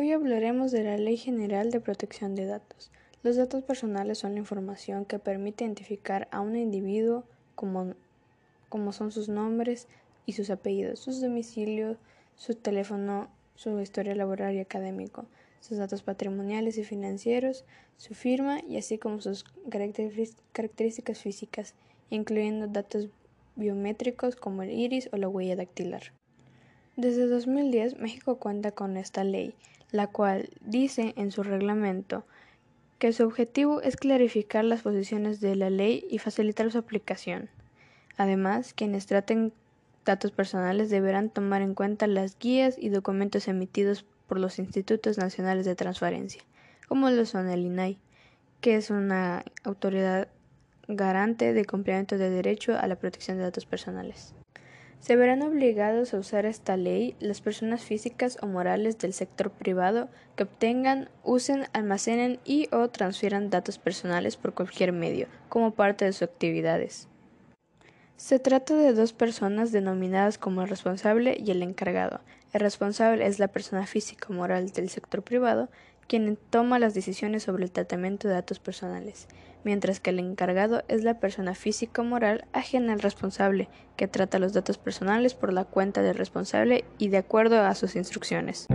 Hoy hablaremos de la Ley General de Protección de Datos. Los datos personales son la información que permite identificar a un individuo como, como son sus nombres y sus apellidos, sus domicilios, su teléfono, su historia laboral y académico, sus datos patrimoniales y financieros, su firma y así como sus características físicas, incluyendo datos biométricos como el iris o la huella dactilar. Desde 2010 México cuenta con esta ley, la cual dice en su reglamento que su objetivo es clarificar las posiciones de la ley y facilitar su aplicación. Además, quienes traten datos personales deberán tomar en cuenta las guías y documentos emitidos por los Institutos Nacionales de Transparencia, como lo son el INAI, que es una autoridad garante de cumplimiento de derecho a la protección de datos personales. Se verán obligados a usar esta ley las personas físicas o morales del sector privado que obtengan, usen, almacenen y o transfieran datos personales por cualquier medio, como parte de sus actividades. Se trata de dos personas denominadas como el responsable y el encargado. El responsable es la persona física o moral del sector privado quien toma las decisiones sobre el tratamiento de datos personales mientras que el encargado es la persona física o moral ajena al responsable, que trata los datos personales por la cuenta del responsable y de acuerdo a sus instrucciones.